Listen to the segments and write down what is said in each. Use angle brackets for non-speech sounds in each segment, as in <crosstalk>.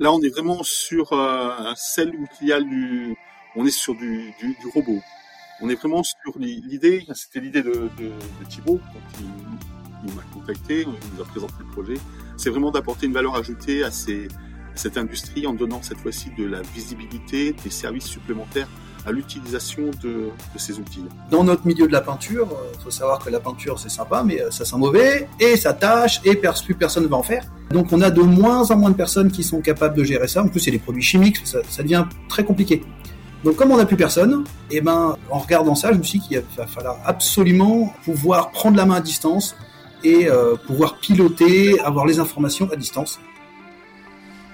Là, on est vraiment sur euh, celle où il y a du, on est sur du, du, du robot. On est vraiment sur l'idée, c'était l'idée de, de, de, Thibaut quand il, il m'a contacté, il nous a présenté le projet. C'est vraiment d'apporter une valeur ajoutée à, ces, à cette industrie en donnant cette fois-ci de la visibilité, des services supplémentaires à l'utilisation de, de, ces outils. Dans notre milieu de la peinture, il euh, faut savoir que la peinture c'est sympa, mais euh, ça sent mauvais et ça tâche et plus personne ne va en faire. Donc on a de moins en moins de personnes qui sont capables de gérer ça. En plus c'est des produits chimiques, ça, ça devient très compliqué. Donc comme on n'a plus personne, et eh ben en regardant ça, je me suis dit qu'il va falloir absolument pouvoir prendre la main à distance et euh, pouvoir piloter, avoir les informations à distance.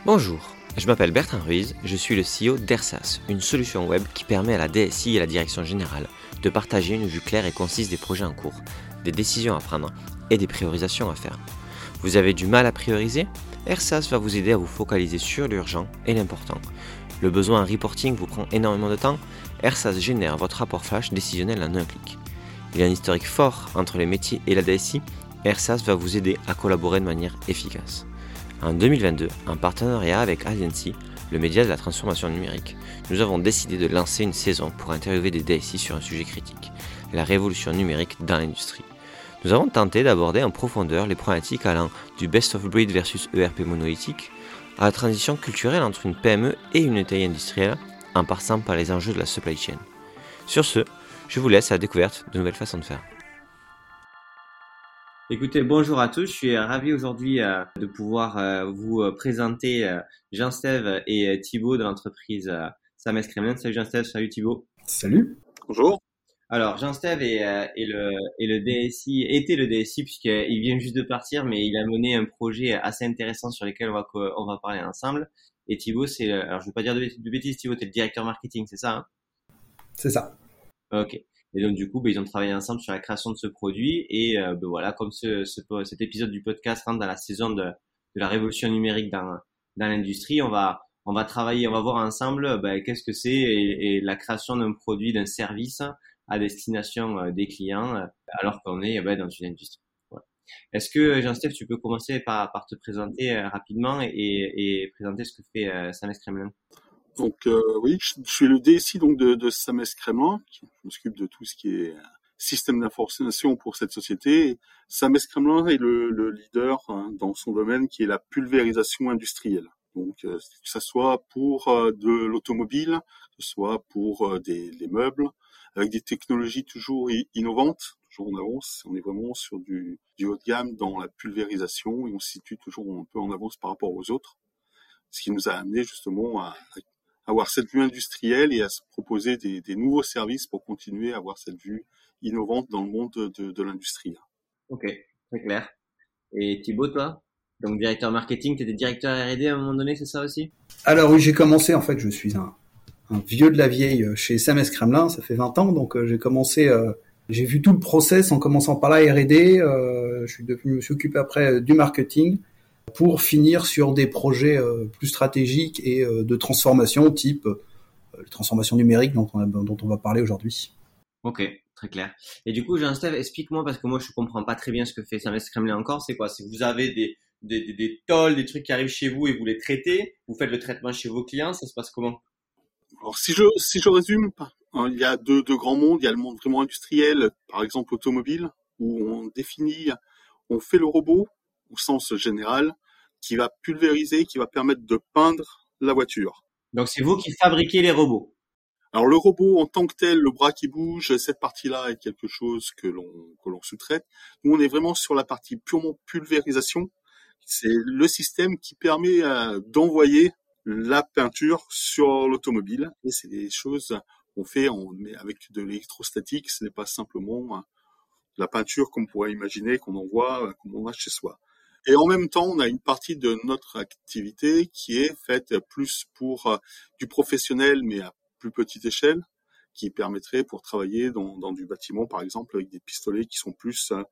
Bonjour, je m'appelle Bertrand Ruiz, je suis le CEO d'Ersas, une solution web qui permet à la DSI et la direction générale de partager une vue claire et concise des projets en cours, des décisions à prendre et des priorisations à faire. Vous avez du mal à prioriser? Ersas va vous aider à vous focaliser sur l'urgent et l'important le besoin en reporting vous prend énormément de temps, Ersas génère votre rapport flash décisionnel en un clic. Il y a un historique fort entre les métiers et la DSI, Ersas va vous aider à collaborer de manière efficace. En 2022, en partenariat avec Agency, le média de la transformation numérique, nous avons décidé de lancer une saison pour interviewer des DSI sur un sujet critique, la révolution numérique dans l'industrie. Nous avons tenté d'aborder en profondeur les problématiques allant du best of breed versus ERP monolithique, à la transition culturelle entre une PME et une taille industrielle en passant par les enjeux de la supply chain. Sur ce, je vous laisse à la découverte de nouvelles façons de faire. Écoutez, bonjour à tous. Je suis ravi aujourd'hui euh, de pouvoir euh, vous euh, présenter Jean-Steve et Thibaut de l'entreprise Kremlin. Salut Jean-Steve, salut Thibaut. Salut. Bonjour. Alors, Jean-Steve est, euh, le, est le DSI, était le DSI puisqu'il vient juste de partir, mais il a mené un projet assez intéressant sur lequel on va, on va parler ensemble. Et Thibaut, c'est, alors je vais pas dire de, bêtises, Thibaut, es le directeur marketing, c'est ça hein? C'est ça. Ok. Et donc du coup, ben, ils ont travaillé ensemble sur la création de ce produit. Et euh, ben, voilà, comme ce, ce, cet épisode du podcast rentre dans la saison de, de la révolution numérique dans, dans l'industrie, on va on va travailler, on va voir ensemble ben, qu'est-ce que c'est et, et, la création d'un produit, d'un service à destination euh, des clients, euh, alors qu'on est bah, dans une industrie. Est-ce que Jean-Steph, tu peux commencer par, par te présenter rapidement et, et, présenter ce que fait Sames Kremlin? Donc oui, je, suis le DSI donc de, de Sames Kremlin, qui m'occupe de tout ce qui est système d'information pour cette société. Sames Kremlin est le, le leader hein, dans son domaine qui est la pulvérisation industrielle. Donc que ce soit pour de l'automobile, que ce soit pour des les meubles, avec des technologies toujours innovantes, toujours en avance. On est vraiment sur du, du haut de gamme dans la pulvérisation et on se situe toujours un peu en avance par rapport aux autres. Ce qui nous a amené justement à, avoir cette vue industrielle et à se proposer des, des, nouveaux services pour continuer à avoir cette vue innovante dans le monde de, de l'industrie. Ok, très clair. Et Thibaut, toi? Donc directeur marketing, tu étais directeur R&D à un moment donné, c'est ça aussi? Alors oui, j'ai commencé, en fait, je suis un, un vieux de la vieille euh, chez Sames Kremlin, ça fait 20 ans, donc euh, j'ai commencé, euh, j'ai vu tout le process en commençant par la R&D, je suis devenu, je me suis occupé après du marketing pour finir sur des projets plus stratégiques et de transformation type la transformation numérique dont on, dont on va parler aujourd'hui. Ok, très clair. Et du coup, Jean-Steve, explique-moi parce que moi je comprends pas très bien ce que fait Sames Kremlin encore. C'est quoi? C'est que vous avez des, des, des, des tolls, des trucs qui arrivent chez vous et vous les traitez. Vous faites le traitement chez vos clients. Ça se passe comment? Alors si je si je résume, hein, il y a deux, deux grands mondes. Il y a le monde vraiment industriel, par exemple automobile, où on définit, on fait le robot au sens général, qui va pulvériser, qui va permettre de peindre la voiture. Donc c'est vous qui fabriquez les robots. Alors le robot en tant que tel, le bras qui bouge, cette partie-là est quelque chose que l'on que l'on sous-traite. Nous on est vraiment sur la partie purement pulvérisation. C'est le système qui permet euh, d'envoyer la peinture sur l'automobile. Et c'est des choses qu'on fait on met avec de l'électrostatique. Ce n'est pas simplement la peinture qu'on pourrait imaginer, qu'on envoie, qu'on on a chez soi. Et en même temps, on a une partie de notre activité qui est faite plus pour euh, du professionnel, mais à plus petite échelle, qui permettrait pour travailler dans, dans du bâtiment, par exemple, avec des pistolets qui sont plus euh,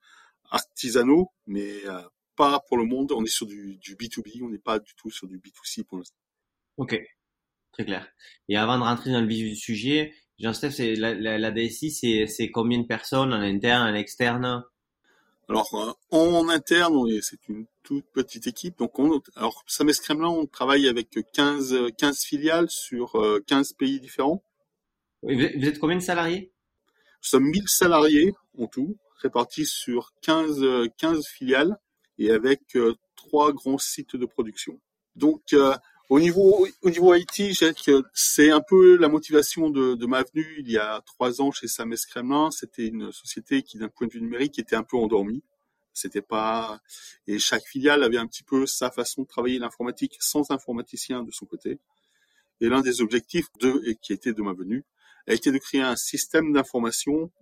artisanaux, mais euh, pas pour le monde. On est sur du, du B2B, on n'est pas du tout sur du B2C pour l'instant. Ok, très clair. Et avant de rentrer dans le vif du sujet, Jean-Steph, la, la, la, DSI, c'est combien de personnes en interne, en externe? Alors euh, en interne, c'est une toute petite équipe. Donc on, alors Sames Kremlin, on travaille avec 15 15 filiales sur 15 euh, pays différents. Vous êtes combien de salariés? Nous sommes 1000 salariés en tout, répartis sur 15 15 filiales et avec trois grands sites de production. Donc au niveau, au niveau IT, c'est un peu la motivation de, de, ma venue il y a trois ans chez Sames Kremlin. C'était une société qui, d'un point de vue numérique, était un peu endormie. C'était pas, et chaque filiale avait un petit peu sa façon de travailler l'informatique sans informaticien de son côté. Et l'un des objectifs de, et qui était de ma venue, a été de créer un système d'information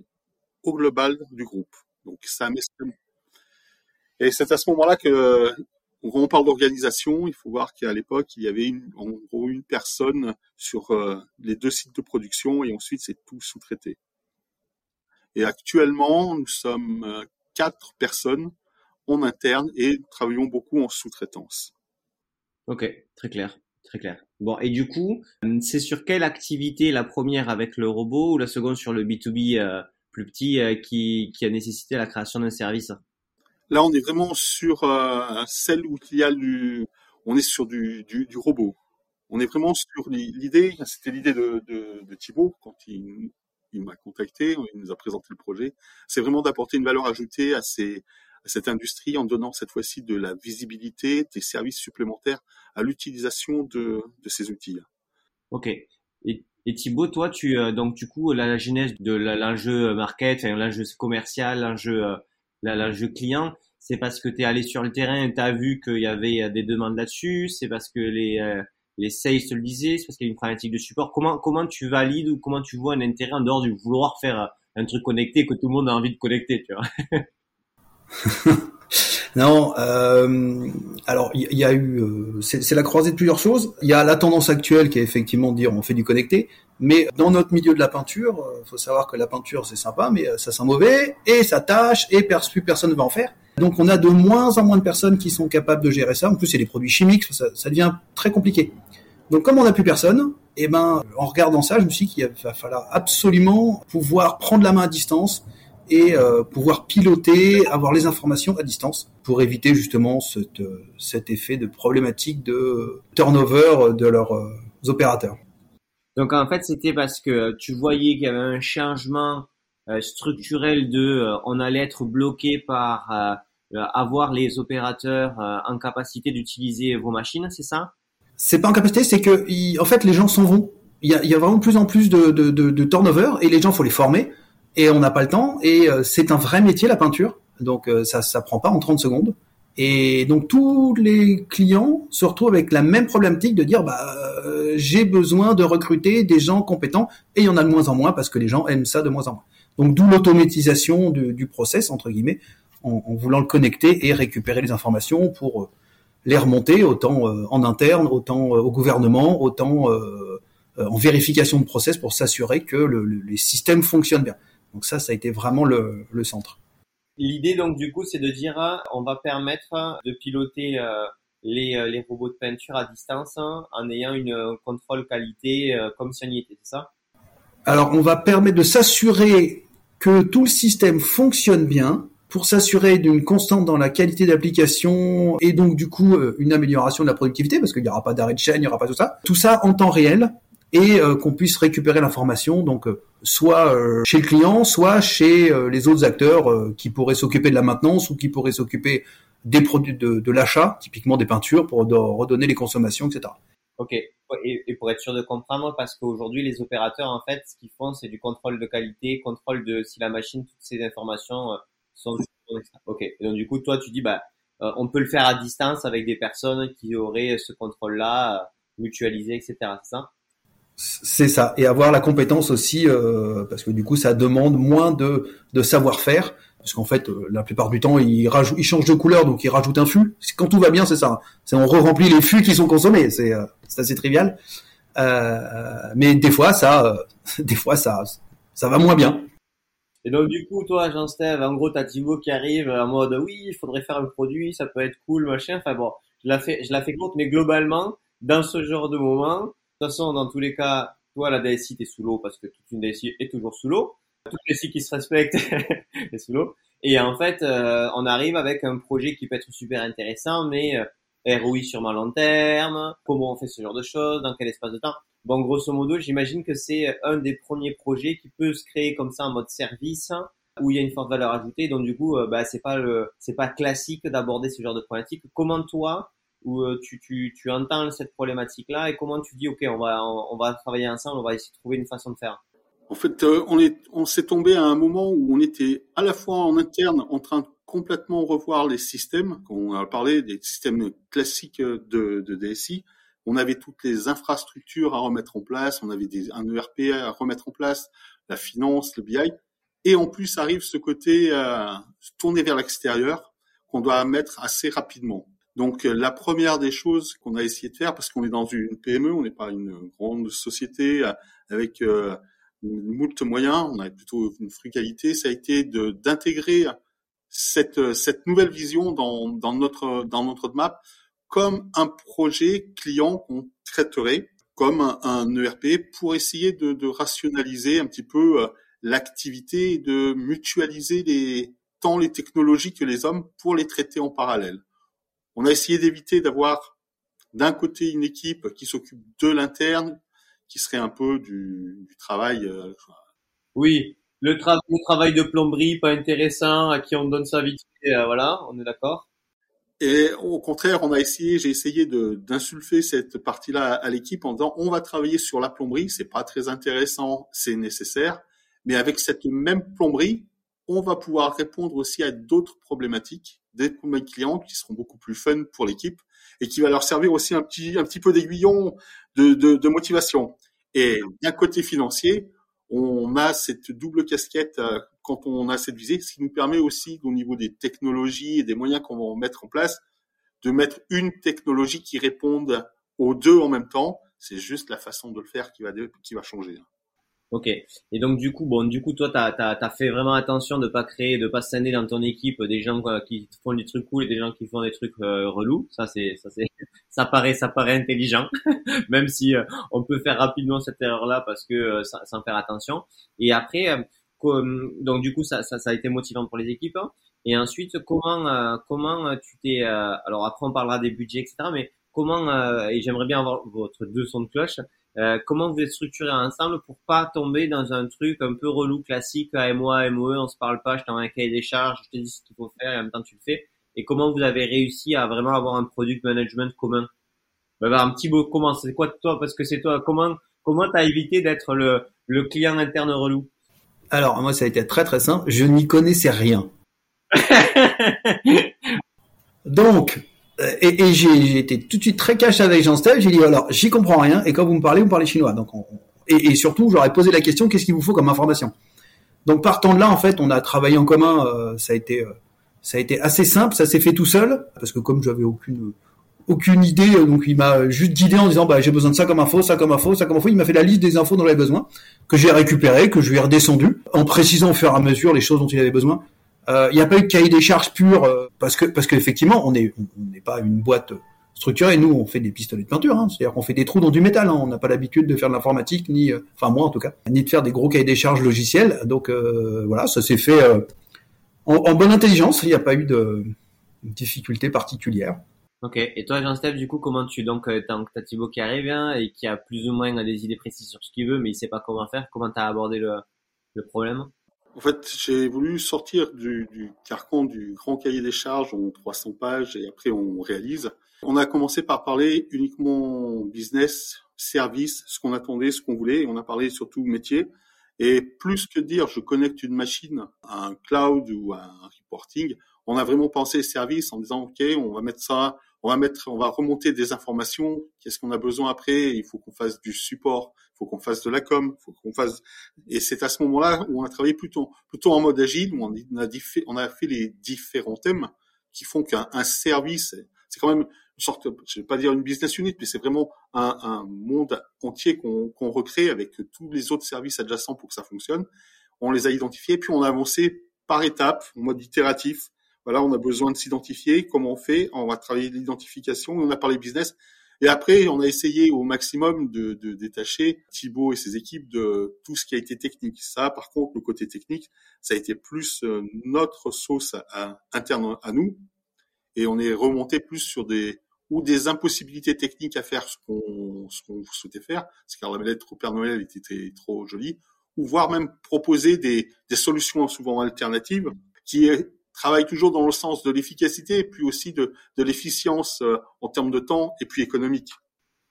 au global du groupe. Donc Sames et c'est à ce moment-là que quand on parle d'organisation, il faut voir qu'à l'époque, il y avait une, en gros une personne sur euh, les deux sites de production et ensuite c'est tout sous-traité. Et actuellement, nous sommes euh, quatre personnes en interne et travaillons beaucoup en sous-traitance. Ok, très clair, très clair. Bon, et du coup, c'est sur quelle activité la première avec le robot ou la seconde sur le B2B euh, plus petit qui, qui a nécessité la création d'un service? Là, on est vraiment sur euh, celle où il y a du, on est sur du, du, robot. On est vraiment sur l'idée, c'était l'idée de, de, Thibaut quand il, il m'a contacté, il nous a présenté le projet. C'est vraiment d'apporter une valeur ajoutée à, cette industrie en donnant cette fois-ci de la visibilité, des services supplémentaires à l'utilisation de, de ces outils. Ok. Et, et Thibaut, toi, tu euh, donc du coup la, la genèse de l'enjeu market, l'enjeu commercial, l'enjeu euh, l'enjeu client, c'est parce que tu es allé sur le terrain et tu as vu qu'il y avait euh, des demandes là-dessus, c'est parce que les, euh, les sales te le disaient, c'est parce qu'il y a une problématique de support. Comment, comment tu valides ou comment tu vois un intérêt en dehors du vouloir faire euh, un truc connecté que tout le monde a envie de connecter, tu vois? <laughs> Non, euh, alors il y, a eu, euh, c'est la croisée de plusieurs choses. Il y a la tendance actuelle qui est effectivement de dire on fait du connecté, mais dans notre milieu de la peinture, il faut savoir que la peinture c'est sympa, mais ça sent mauvais et ça tâche et plus personne ne va en faire. Donc on a de moins en moins de personnes qui sont capables de gérer ça. En plus, c'est des produits chimiques, ça, ça, devient très compliqué. Donc comme on n'a plus personne, eh ben, en regardant ça, je me suis dit qu'il va falloir absolument pouvoir prendre la main à distance et euh, pouvoir piloter, avoir les informations à distance pour éviter justement cet, euh, cet effet de problématique de turnover de leurs euh, opérateurs. Donc en fait, c'était parce que tu voyais qu'il y avait un changement structurel de on allait être bloqué par avoir les opérateurs en capacité d'utiliser vos machines, c'est ça? C'est pas en capacité, c'est que en fait les gens s'en vont. Il y a, il y a vraiment de plus en plus de, de, de, de turnover et les gens faut les former et on n'a pas le temps et c'est un vrai métier la peinture donc ça ça prend pas en 30 secondes et donc tous les clients se retrouvent avec la même problématique de dire bah j'ai besoin de recruter des gens compétents et il y en a de moins en moins parce que les gens aiment ça de moins en moins. Donc d'où l'automatisation du, process entre guillemets, en, voulant le connecter et récupérer les informations pour euh, les remonter autant euh, en interne, autant euh, au gouvernement, autant en vérification de process pour s'assurer que le, les systèmes fonctionnent bien. Donc ça, ça a été vraiment le, centre. L'idée donc du coup, c'est de dire on va permettre de piloter les, les, robots de peinture à distance en ayant une contrôle qualité comme si on y était, c'est ça? Alors, on va permettre de s'assurer que tout le système fonctionne bien pour s'assurer d'une constante dans la qualité d'application et donc du coup euh, une amélioration de la productivité parce qu'il n'y aura pas d'arrêt de chaîne, il n'y aura pas tout ça. Tout ça en temps réel et euh, qu'on puisse récupérer l'information donc euh, soit chez le client, soit chez les autres acteurs qui pourraient s'occuper de la maintenance ou qui pourraient s'occuper des produits de, de l'achat, typiquement des peintures pour redonner les consommations, etc. Ok. Et, pour être sûr de comprendre, parce qu'aujourd'hui, les opérateurs, en fait, ce qu'ils font, c'est du contrôle de qualité, contrôle de si la machine, toutes ces informations euh, sont. Ok. Et donc, du coup, toi, tu dis, bah, euh, on peut le faire à distance avec des personnes qui auraient ce contrôle-là, euh, mutualisé, etc. C'est ça? C'est ça. Et avoir la compétence aussi, parce que du coup, ça demande moins de, de savoir-faire parce qu'en fait, euh, la plupart du temps, ils, rajoutent, ils changent de couleur, donc ils rajoutent un fût. Quand tout va bien, c'est ça. C'est on re-remplit les fûts qui sont consommés. C'est euh, assez trivial. Euh, mais des fois, ça, euh, <laughs> des fois, ça, ça va moins bien. Et donc du coup, toi, Jean-Steve, en gros, t'as Thibaut qui arrive en mode oui, il faudrait faire un produit, ça peut être cool, machin. Enfin bon, je la fais, je la fais compte, mais globalement, dans ce genre de moment, toute façon, dans tous les cas, toi, la DSI, t'es sous l'eau parce que toute une DSI est toujours sous l'eau tous les sites qui se respectent <laughs> et sous l'eau. Et en fait, euh, on arrive avec un projet qui peut être super intéressant, mais euh, ROI sur ma long terme, comment on fait ce genre de choses, dans quel espace de temps. Bon, grosso modo, j'imagine que c'est un des premiers projets qui peut se créer comme ça en mode service, où il y a une forte valeur ajoutée. Donc du coup, euh, bah, c'est pas c'est pas classique d'aborder ce genre de problématique. Comment toi, où euh, tu, tu, entends cette problématique-là et comment tu dis, ok, on va, travailler ensemble, on va essayer de trouver une façon de faire. En fait, euh, on est, on s'est tombé à un moment où on était à la fois en interne en train de complètement revoir les systèmes. Quand on a parlé des systèmes classiques de, de DSI, on avait toutes les infrastructures à remettre en place, on avait un ERP à remettre en place, la finance, le BI, et en plus arrive ce côté euh, tourné vers l'extérieur qu'on doit mettre assez rapidement. Donc euh, la première des choses qu'on a essayé de faire, parce qu'on est dans une PME, on n'est pas une grande société euh, avec euh, moult moyens, on a plutôt une frugalité, ça a été d'intégrer cette, cette nouvelle vision dans, dans notre dans notre roadmap comme un projet client qu'on traiterait comme un, un, ERP pour essayer de, de rationaliser un petit peu l'activité de mutualiser les, tant les technologies que les hommes pour les traiter en parallèle. On a essayé d'éviter d'avoir d'un côté une équipe qui s'occupe de l'interne, qui serait un peu du, du travail. Euh, oui, le, le, travail de plomberie pas intéressant, à qui on donne sa vie, euh, voilà, on est d'accord. Et au contraire, on a essayé, j'ai essayé d'insulfer cette partie-là à l'équipe en disant on va travailler sur la plomberie, c'est pas très intéressant, c'est nécessaire, mais avec cette même plomberie, on va pouvoir répondre aussi à d'autres problématiques, des problèmes clients qui seront beaucoup plus fun pour l'équipe et qui va leur servir aussi un petit, un petit peu d'aiguillon de, de, de, motivation. Et d'un côté financier, on a cette double casquette euh, quand on a cette visée, ce qui nous permet aussi, au niveau des technologies et des moyens qu'on va mettre en place, de mettre une technologie qui réponde aux deux en même temps. C'est juste la façon de le faire qui va, qui va changer. Ok. Et donc du coup, bon, du coup, toi, t'as as, fait vraiment attention de pas créer, de pas scender dans ton équipe des gens qui font des trucs cool et des gens qui font des trucs euh, relous. Ça, c'est, ça, c'est, <laughs> ça paraît, ça paraît intelligent, <laughs> même si euh, on peut faire rapidement cette erreur-là parce que euh, sans faire attention. Et après, donc du coup, ça, ça, ça, a été motivant pour les équipes. Hein. Et ensuite, comment, comment tu t'es, alors après on parlera des budgets, etc. Mais comment, et j'aimerais bien avoir votre deux sons de cloche. Euh, comment vous êtes structuré ensemble pour pas tomber dans un truc un peu relou classique AMOA, MOE, on se parle pas, je t'envoie un cahier des charges, je te dis ce qu'il faut faire et en même temps tu le fais. Et comment vous avez réussi à vraiment avoir un product management commun? Bah, bah, Un petit mot comment C'est quoi toi Parce que c'est toi. Comment comment t'as évité d'être le, le client interne relou? Alors moi ça a été très très simple. Je n'y connaissais rien. <laughs> Donc et, et j'ai été tout de suite très cash avec Jean-Steph. J'ai dit alors j'y comprends rien et quand vous me parlez, vous parlez chinois. Donc et, et, surtout, j'aurais posé la question qu'est-ce qu'il vous faut comme information? Donc partant de là, en fait, on a travaillé en commun. Euh, ça a été euh, ça a été assez simple. Ça s'est fait tout seul parce que comme j'avais aucune aucune idée, donc il m'a juste guidé en disant bah j'ai besoin de ça comme info, ça comme info, ça comme info. Il m'a fait la liste des infos dont j'avais besoin, que j'ai récupéré, que je lui ai redescendu, en précisant au fur et à mesure les choses dont il avait besoin. Euh, il n'y a pas eu de cahier des charges pur euh, parce que parce qu'effectivement on est on n'est pas une boîte structurée. Nous on fait des pistolets de peinture, hein, c'est-à-dire qu'on fait des trous dans du métal. Hein. On n'a pas l'habitude de faire de l'informatique ni euh, enfin moi en tout cas ni de faire des gros cahiers des charges logiciels. Donc voilà, ça s'est fait en, en, bonne intelligence. Il n'y a pas eu de difficulté particulière. Ok. Et toi, Jean-Steph, du coup, comment tu donc tant que t'as Thibaut qui arrive hein, et qui a plus ou moins des idées précises sur ce qu'il veut, mais il sait pas comment faire. Comment t'as abordé le, le problème? En fait, j'ai voulu sortir du, du, carcan du grand cahier des charges en 300 pages et après on réalise. On a commencé par parler uniquement business, service, ce qu'on attendait, ce qu'on voulait. Et on a parlé surtout métier. Et plus que dire je connecte une machine à un cloud ou à un reporting, on a vraiment pensé service en disant ok, on va mettre ça, on va mettre, on va remonter des informations. Qu'est-ce qu'on a besoin après? Il faut qu'on fasse du support, faut qu'on fasse de la com, faut qu'on fasse. Et c'est à ce moment-là où on a travaillé plutôt, plutôt en mode agile, où on a, fait les différents thèmes qui font qu'un service, c'est quand même une sorte, je vais pas dire une business unit, mais c'est vraiment un, monde entier qu'on qu'on recrée avec tous les autres services adjacents pour que ça fonctionne. On les a identifiés, puis on a avancé par étapes, en mode itératif, voilà, on a besoin de s'identifier. Comment on fait On va travailler l'identification. On a parlé business. Et après, on a essayé au maximum de, de détacher Thibaut et ses équipes de tout ce qui a été technique. Ça, par contre, le côté technique, ça a été plus euh, notre sauce interne à nous. Et on est remonté plus sur des ou des impossibilités techniques à faire ce qu'on qu'on souhaitait faire, parce que la lettre au Père Noël était trop jolie, ou voire même proposer des, des solutions souvent alternatives qui travaillent toujours dans le sens de l'efficacité et puis aussi de, l'efficience euh, en termes de temps et puis économique.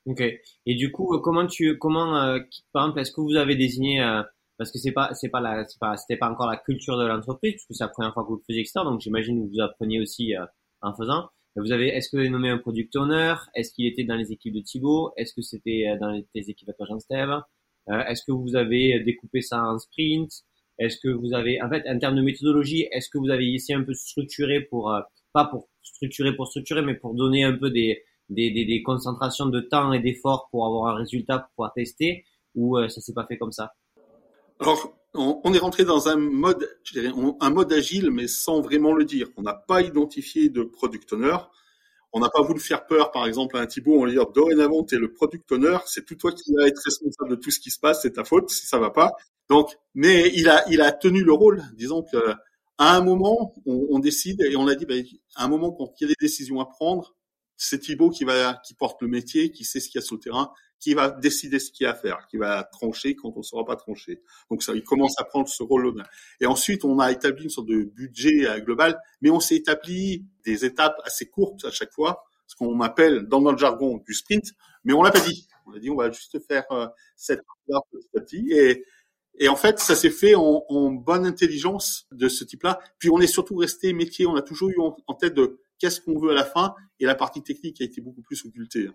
Ok. Et du coup, comment tu, comment, euh, par exemple, est-ce que vous avez désigné, euh, parce que c'est pas, c'est pas la, c'est pas, c'était pas encore la culture de l'entreprise, puisque c'est la première fois que vous le faisiez, etc. Donc j'imagine que vous appreniez aussi en faisant. Vous avez, est-ce que vous avez nommé un product owner? Est-ce qu'il était dans les équipes de Thibaut? Est-ce que c'était dans les, équipes à toi, Jean-Steve? Est-ce que vous avez découpé ça en sprint? Est-ce que vous avez, en fait, en termes de méthodologie, est-ce que vous avez essayé un peu structurer pour, euh, pas pour structurer pour structurer, mais pour donner un peu des, des, des, des concentrations de temps et d'efforts pour avoir un résultat pour pouvoir tester, ou euh, ça s'est pas fait comme ça? Alors, on, est rentré dans un mode, je dirais, un mode agile, mais sans vraiment le dire. On n'a pas identifié de product owner. On n'a pas voulu faire peur, par exemple, à un Thibaut, on lui dit, dorénavant, tu es le product owner, c'est tout toi qui vas être responsable de tout ce qui se passe, c'est ta faute si ça va pas. Donc, mais il a, il a tenu le rôle. Disons que à un moment, on, on décide et on a dit, ben, à un moment, quand il y a des décisions à prendre, c'est Thibaut qui va, qui porte le métier, qui sait ce qu'il y a sur le terrain, qui va décider ce qu'il y a à faire, qui va trancher quand on ne saura pas trancher. Donc ça, il commence à prendre ce rôle-là. Et ensuite, on a établi une sorte de budget euh, global, mais on s'est établi des étapes assez courtes à chaque fois, ce qu'on appelle dans notre jargon du sprint, mais on l'a pas dit. On a dit on va juste faire euh, cette petit et et en fait, ça s'est fait en, en, bonne intelligence de ce type-là. Puis on est surtout resté métier. On a toujours eu en, tête de qu'est-ce qu'on veut à la fin, et la partie technique a été beaucoup plus occultée.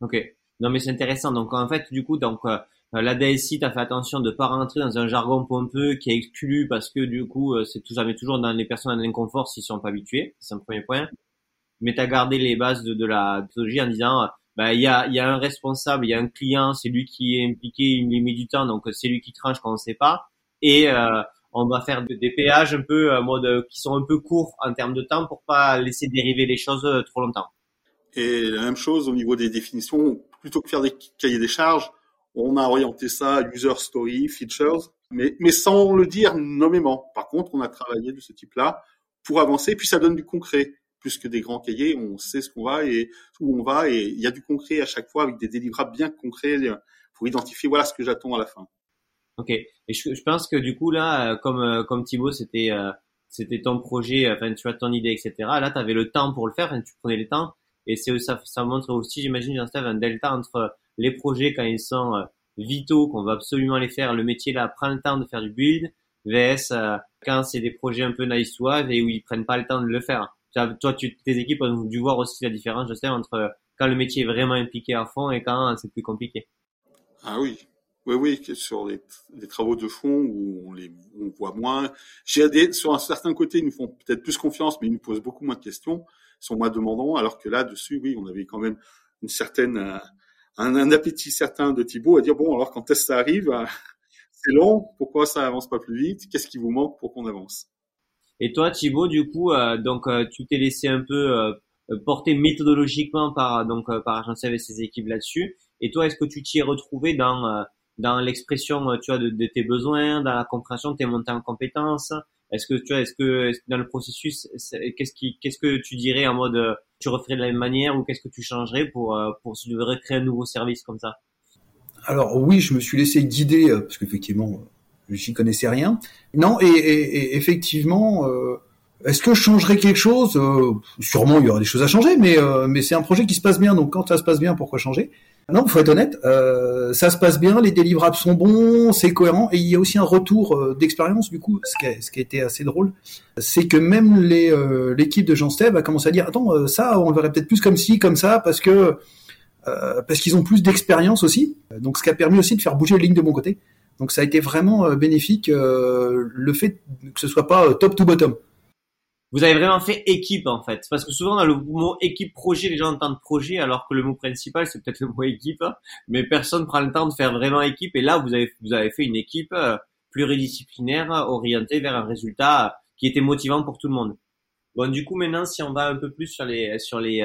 Ok. Non, mais c'est intéressant. Donc en fait, du coup, donc euh, la DSI, t'as fait attention de pas rentrer dans un jargon pompeux qui est exclu parce que du coup, euh, c'est tout met toujours dans les personnes en inconfort s'ils sont pas habitués. C'est un premier point. Mais t'as gardé les bases de, de la technologie en disant bah, il y a, y a un responsable, il y a un client, c'est lui qui est impliqué, il met du temps, donc c'est lui qui tranche quand on sait pas. Et euh, on va faire des péages un peu en mode qui sont un peu courts en termes de temps pour pas laisser dériver les choses euh, trop longtemps. Et la même chose au niveau des définitions, plutôt que faire des cahiers des charges, on a orienté ça user story, features, mais, mais sans le dire nommément. Par contre, on a travaillé de ce type-là pour avancer, puis ça donne du concret plus que des grands cahiers, on sait ce qu'on va et où on va et il y a du concret à chaque fois avec des délivrables bien concrets pour identifier voilà ce que j'attends à la fin. Ok. Et je, je, pense que du coup là, euh, comme euh, comme Thibaut, c'était euh, c'était ton projet, enfin tu as ton idée, etc. Là, tu avais le temps pour le faire, tu prenais le temps et c'est ça, ça montre aussi, j'imagine, Jean-Steve, un delta entre les projets quand ils sont vitaux, qu'on va absolument les faire, le métier là prend le temps de faire du build, vs quand c'est des projets un peu nice to have et où ils prennent pas le temps de le faire toi, tu, tes équipes ont dû voir aussi la différence, je sais, entre quand le métier est vraiment impliqué à fond et quand c'est plus compliqué. Ah oui, oui, oui, sur les, travaux de fond où on les on voit moins. Sur un certain côté, ils nous font peut-être plus confiance, mais ils nous posent beaucoup moins de questions, sont moins demandants, alors que là, dessus, oui, on avait quand même une certaine, euh, un, un appétit certain de Thibaut à dire bon, alors quand est-ce que ça arrive, <laughs> c'est long, pourquoi ça avance pas plus vite, qu'est-ce qui vous manque pour qu'on avance? Et toi, Thibaut, du coup, euh, donc euh, tu t'es laissé un peu euh, porter méthodologiquement par donc par Agence et ses équipes là-dessus. Et toi, est-ce que tu t'y es retrouvé dans dans l'expression, tu vois, de, tes besoins, dans la compréhension de tes montées en compétences Est-ce que tu vois, est-ce que, dans le processus, qu'est-ce qu'est-ce que tu dirais en mode, tu referais de la même manière ou qu'est-ce que tu changerais pour pour si tu devrais créer un nouveau service comme ça? Alors oui, je me suis laissé guider parce qu'effectivement j'y connaissais rien. Non, et, et, effectivement, euh, est-ce que je changerais quelque chose? Euh, Sûrement, il y aura des choses à changer, mais euh, mais c'est un projet qui se passe bien. Donc quand ça se passe bien, pourquoi changer? Non, faut être honnête. ça se passe bien, les délivrables sont bons, c'est cohérent, et il y a aussi un retour d'expérience du coup. Ce qui, a, ce qui a été assez drôle, c'est que même les l'équipe de Jean Steve a commencé à dire attends, ça, on le verrait peut-être plus comme ci, comme ça, parce que parce qu'ils ont plus d'expérience aussi. Donc ce qui a permis aussi de faire bouger les lignes de mon côté. Donc ça a été vraiment euh, bénéfique euh, le fait que ce soit pas euh, top to bottom. Vous avez vraiment fait équipe en fait, parce que souvent dans le mot équipe projet, les gens entendent projet, alors que le mot principal c'est peut-être le mot équipe, mais personne prend le temps de faire vraiment équipe. Et là, vous avez vous avez fait une équipe pluridisciplinaire orientée vers un résultat qui était motivant pour tout le monde. Bon, du coup maintenant, si on va un peu plus sur les sur les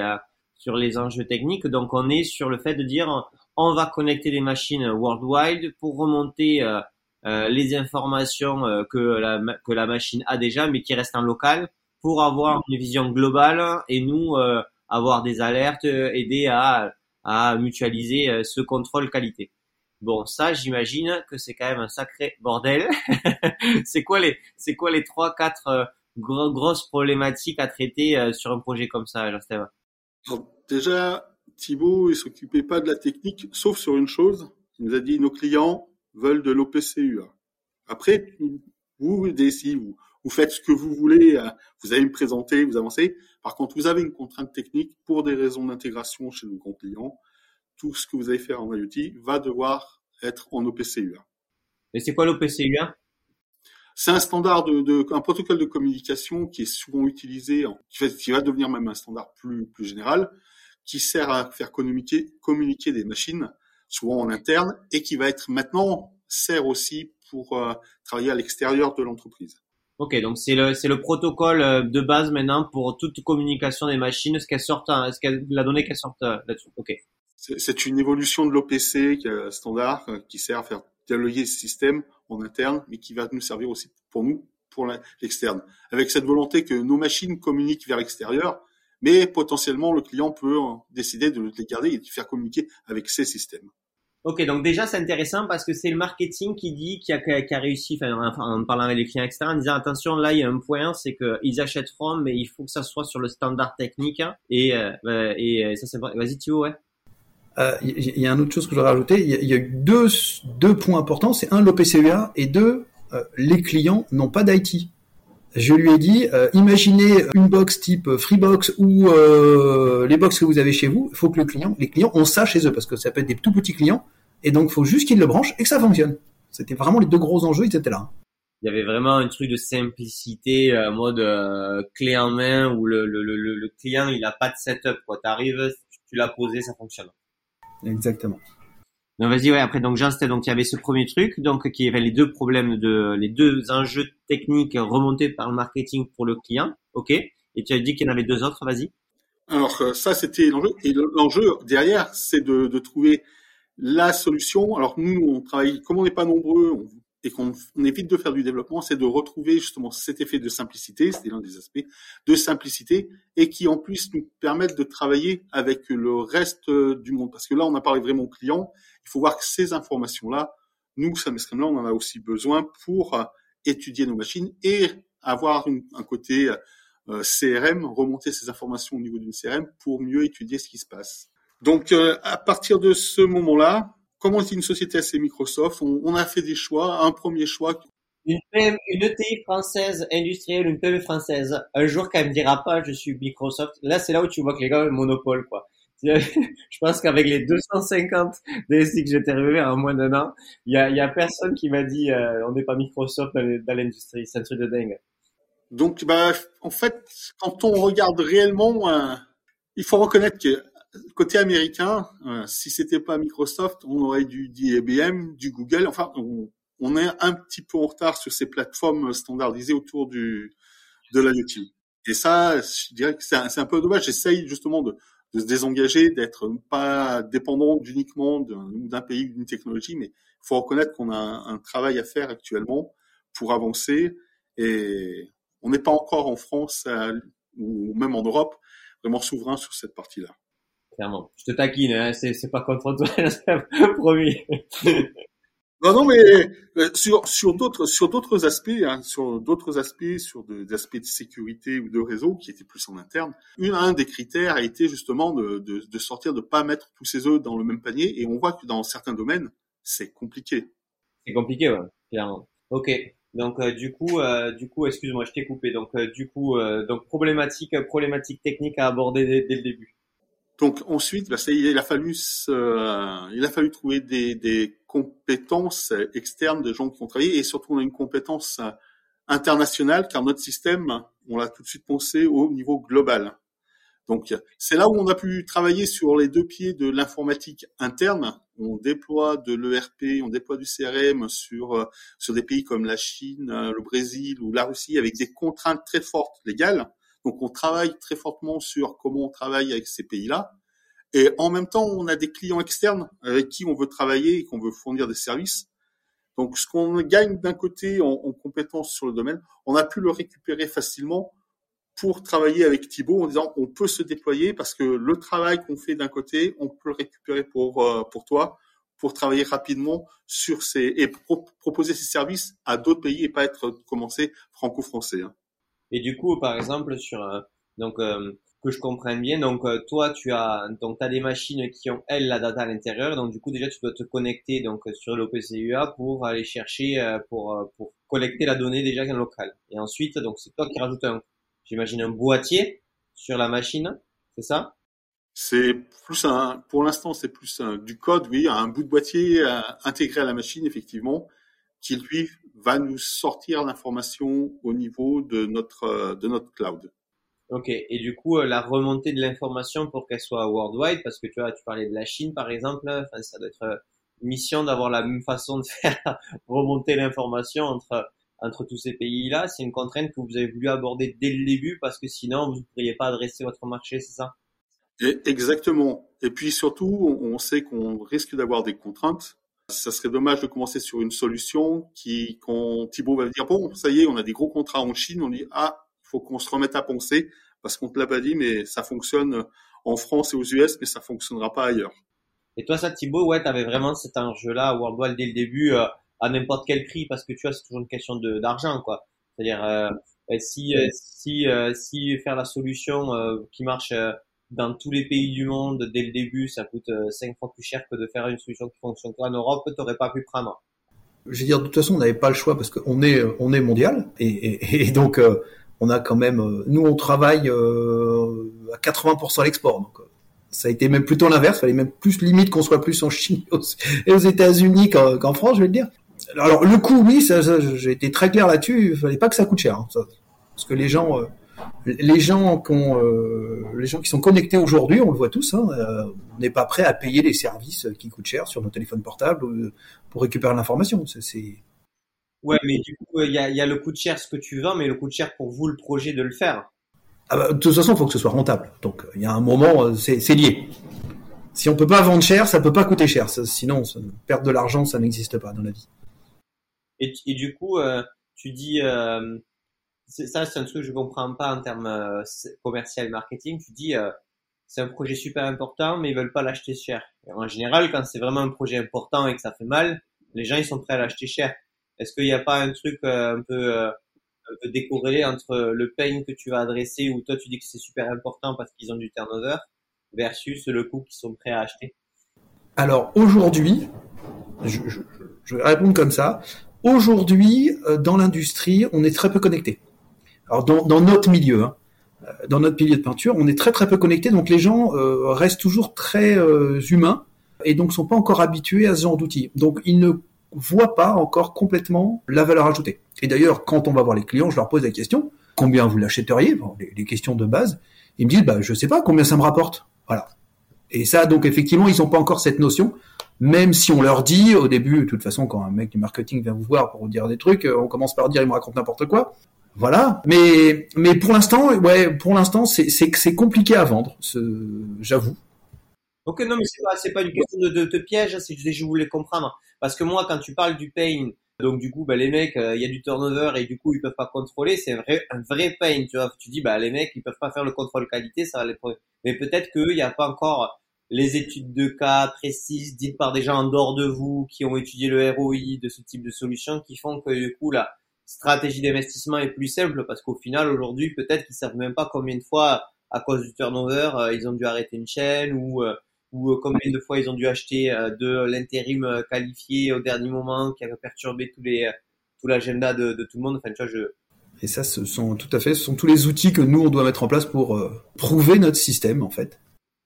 sur les enjeux techniques. Donc on est sur le fait de dire on va connecter des machines worldwide pour remonter euh, euh, les informations euh, que la que la machine a déjà, mais qui restent en local, pour avoir une vision globale et nous avoir des alertes, aider à à mutualiser ce contrôle qualité. Bon, ça, j'imagine que c'est quand même un sacré bordel. <laughs> c'est quoi les, c'est quoi les trois, quatre grosses problématiques à traiter sur un projet comme ça, Jean-Stéphane Déjà, Thibaut, il s'occupait pas de la technique, sauf sur une chose. Il nous a dit, nos clients veulent de l'OPCUA. Après, vous, DSI, vous, vous faites ce que vous voulez, euh, vous allez me présenter, vous avancez. Par contre, vous avez une contrainte technique pour des raisons d'intégration chez nos grands clients. Tout ce que vous allez faire en IoT va devoir être en OPCUA. Et c'est quoi l'OPCUA c'est un standard de, de, un protocole de communication qui est souvent utilisé, qui, va devenir même un standard plus, plus général, qui sert à faire communiquer, communiquer des machines, souvent en interne, et qui va être maintenant sert aussi pour euh, travailler à l'extérieur de l'entreprise. Ok, donc c'est le c'est le protocole euh, de base maintenant pour toute communication des machines, ce qu'elle sortent, ce qu'elle la donnée qu'elle sortent euh, là-dessus? Ok. C'est une évolution de l'OPC standard qui sert à faire dialoguer ce système en interne, mais qui va nous servir aussi pour nous, pour l'externe, avec cette volonté que nos machines communiquent vers l'extérieur, mais potentiellement le client peut décider de les garder et de faire communiquer avec ces systèmes. Ok, donc déjà c'est intéressant parce que c'est le marketing qui dit qui a, qui a réussi, enfin, en parlant avec les clients externes, en disant attention là il y a un point, c'est qu'ils achèteront, mais il faut que ça soit sur le standard technique et euh, euh, et ça c'est vas-y Thio ouais. Il euh, y, y, a une autre chose que je voudrais rajouter. Il y, a eu deux, deux points importants. C'est un, l'OPCEA et deux, les clients n'ont pas d'IT je lui ai dit, euh, imaginez une box type Freebox ou euh, les box que vous avez chez vous. Il faut que le client, les clients ont ça chez eux parce que ça peut être des tout petits clients et donc il faut juste qu'ils le branchent et que ça fonctionne. C'était vraiment les deux gros enjeux, ils étaient là. Il y avait vraiment un truc de simplicité, euh, mode euh, clé en main où le, le, le, le client il a pas de setup. Quoi, t'arrives, tu l'as posé, ça fonctionne. Exactement. Donc vas-y, ouais. Après, donc j'instais. Donc il y avait ce premier truc, donc qui avait les deux problèmes de, les deux enjeux techniques remontés par le marketing pour le client. Ok? Et tu as dit qu'il y en avait deux autres. Vas-y. Alors euh, ça, c'était l'enjeu. Et l'enjeu derrière, c'est de, de, trouver la solution. Alors nous, on travaille. Comme on n'est pas nombreux, on et qu'on évite de faire du développement, c'est de retrouver justement cet effet de simplicité, c'est l'un des aspects de simplicité, et qui en plus nous permettent de travailler avec le reste du monde. Parce que là, on a parlé vraiment client, il faut voir que ces informations-là, nous, Samescrem, là, on en a aussi besoin pour euh, étudier nos machines et avoir un côté euh, CRM, remonter ces informations au niveau d'une CRM pour mieux étudier ce qui se passe. Donc, euh, à partir de ce moment-là, comme on est une société assez Microsoft, on, a fait des choix. Un premier choix. Une, une ETI française industrielle, une PME française. Un jour, quand elle me dira pas, je suis Microsoft. Là, c'est là où tu vois que les gars ont le monopole, quoi. <laughs> je pense qu'avec les 250 DSI que j'ai interviewés en moins d'un an, il y a, y a personne qui m'a dit euh, on n'est pas Microsoft dans l'industrie. C'est un truc de dingue. Donc, bah, en fait, quand on regarde réellement, euh, il faut reconnaître que côté américain, euh, si c'était pas Microsoft, on aurait du, IBM, du Google. Enfin, on, est un petit peu en retard sur ces plateformes standardisées autour du de l'IoT. Et ça, je dirais que c'est un, peu dommage. J'essaye justement de, de se désengager, d'être pas dépendant uniquement d'un pays, d'une technologie, mais il faut reconnaître qu'on a un, travail à faire actuellement pour avancer. Et on n'est pas encore en France euh, ou même en Europe vraiment souverain sur cette partie-là clairement. Je te taquine, hein, c'est, pas contre toi, <laughs> promis. non, non, mais euh, sur sur d'autres sur d'autres aspects, hein, sur d'autres aspects, sur des aspects de sécurité ou de réseau qui étaient plus en interne, une, un des critères a été justement de, de, de sortir, de pas mettre tous ses œufs dans le même panier. Et on voit que dans certains domaines, c'est compliqué. C'est compliqué, ouais, clairement. Ok. Donc euh, du coup, euh, du coup, excuse-moi, je t'ai coupé. Donc du coup, donc problématique, problématique technique à aborder dès le début. Donc ensuite, bah, il a fallu il a fallu trouver des, des, compétences externes de gens qui ont travaillé et surtout on a une compétence internationale car notre système, on l'a tout de suite pensé au niveau global. Donc c'est là où on a pu travailler sur les deux pieds de l'informatique interne. On déploie de l'ERP, on déploie du CRM sur sur des pays comme la Chine, le Brésil ou la Russie avec des contraintes très fortes légales Donc on travaille très fortement sur comment on travaille avec ces pays-là. Et en même temps, on a des clients externes avec qui on veut travailler et qu'on veut fournir des services. Donc ce qu'on gagne d'un côté en, en compétences sur le domaine, on a pu le récupérer facilement pour travailler avec Thibaut en disant on peut se déployer parce que le travail qu'on fait d'un côté, on peut le récupérer pour euh, pour toi pour travailler rapidement sur ces et proposer ces services à d'autres pays et pas être commencé franco-français. Hein. Et du coup, par exemple, sur euh, donc euh, que je comprenne bien, donc toi tu as donc as des machines qui ont elles la data à l'intérieur, donc du coup déjà tu dois te connecter donc sur l'OPCUA pour aller chercher pour pour collecter la donnée déjà en local. Et ensuite donc c'est toi qui rajoutes un j'imagine un boîtier sur la machine, c'est ça? C'est plus un, pour l'instant, c'est plus un, du code, oui, un bout de boîtier euh, intégré à la machine, effectivement, qui lui va nous sortir l'information au niveau de notre euh, de notre cloud. Ok, et du coup, euh, la remontée de l'information pour qu'elle soit worldwide, parce que tu vois, tu parlais de la Chine, par exemple, enfin, ça doit être une mission d'avoir la même façon de <laughs> faire remonter l'information entre entre tous ces pays-là, c'est une contrainte que vous avez voulu aborder dès le début parce que sinon vous ne pourriez pas adresser votre marché, c'est ça? Exactement. Et puis surtout, on sait qu'on risque d'avoir des contraintes. Ça serait dommage de commencer sur une solution qui, quand Thibault va dire bon, ça y est, on a des gros contrats en Chine, on dit ah, il faut qu'on se remette à penser parce qu'on te l'a pas dit, mais ça fonctionne en France et aux US, mais ça fonctionnera pas ailleurs. Et toi, ça, Thibault, ouais, t'avais vraiment cet enjeu-là, Worldwide dès le début. Euh, à n'importe quel prix parce que tu vois c'est toujours une question d'argent quoi c'est à dire euh, si euh, si si faire la solution qui marche dans tous les pays du monde dès le début ça coûte cinq fois plus cher que de faire une solution qui fonctionne en Europe t'aurais pas pu prendre. Je veux dire de toute façon on n'avait pas le choix parce qu'on est on est mondial et, donc on a quand même nous on travaille à 80% à l'export. Donc ça a été même plutôt l'inverse, fallait même plus limite qu'on soit plus en Chine et aux États-Unis qu'en France, je vais le dire. Alors le coût, oui, j'ai été très clair là-dessus. Il fallait pas que ça coûte cher, hein, parce que les gens, euh, les gens qui euh, les gens qui sont connectés aujourd'hui, on le voit tous, hein, euh, on n'est pas prêt à payer les services qui coûtent cher sur nos téléphones portables pour récupérer l'information. C'est Ouais, mais du coup, il y a, y a, le coût de cher ce que tu vends, mais le coût de cher pour vous le projet de le faire. Ah bah, de toute façon, il faut que ce soit rentable. Donc, il y a un moment, c'est lié. Si on peut pas vendre cher, ça peut pas coûter cher. sinon, perdre de l'argent, ça n'existe pas dans la vie. Et, et du coup, euh, tu dis, euh, ça c'est un truc que je comprends pas en termes euh, commercial marketing. Tu dis, c'est un projet super important, mais ils veulent pas l'acheter cher. en général, quand c'est vraiment un projet important et que ça fait mal, les gens ils sont prêts à l'acheter cher. Est-ce qu'il n'y a pas un truc un peu un peu décorrélé entre le pain que tu vas adresser où toi tu dis que c'est super important parce qu'ils ont du turnover versus le coût qu'ils sont prêts à acheter? Alors aujourd'hui, je, je, je, vais répondre comme ça. Aujourd'hui, euh, dans l'industrie, on est très peu connecté. Alors dans, dans notre milieu, hein, euh, dans notre milieu de peinture, on est très très peu connecté, donc les gens euh, restent toujours très humains et donc sont pas encore habitués à ce genre d'outils. Donc ils ne voient pas encore complètement la valeur ajoutée. Et d'ailleurs, quand on va voir les clients, je leur pose la question combien vous l'achèteriez? Les, les, questions de base. Ils me disent bah je sais pas combien ça me rapporte. Voilà. Et ça, donc effectivement, ils n'ont pas encore cette notion même si on leur dit au début, de toute façon, quand un mec du marketing vient vous voir pour vous dire des trucs, euh, on commence par dire il me raconte n'importe quoi. Voilà. Mais mais pour l'instant, ouais, pour l'instant, c'est c'est c'est compliqué à vendre, j'avoue. Ok, non, mais c'est pas c'est pas une question de, de, de piège, c'est juste je voulais comprendre parce que moi, quand tu parles du pain, donc du coup, bah, les mecs, euh, il y a du turnover et du coup, ils peuvent pas contrôler. C'est vrai, un vrai pain, tu vois. Tu dis, bah les mecs, ils peuvent pas faire le contrôle qualité, ça va les. Mais peut-être qu'il n'y a pas encore les études de cas précises dites par des gens en dehors de vous qui ont étudié le ROI de ce type de solution qui font que du coup la stratégie d'investissement est plus simple parce qu'au final aujourd'hui peut-être qu'ils savent même pas combien de fois à cause du turnover euh, ils ont dû arrêter une chaîne ou euh, ou euh, combien de fois ils ont dû acheter de l'intérim qualifié au dernier moment qui a perturbé tous les tout l'agenda de, de, tout le monde. Enfin tu vois je et ça ce sont tout à fait ce sont tous les outils que nous on doit mettre en place pour prouver notre système en fait.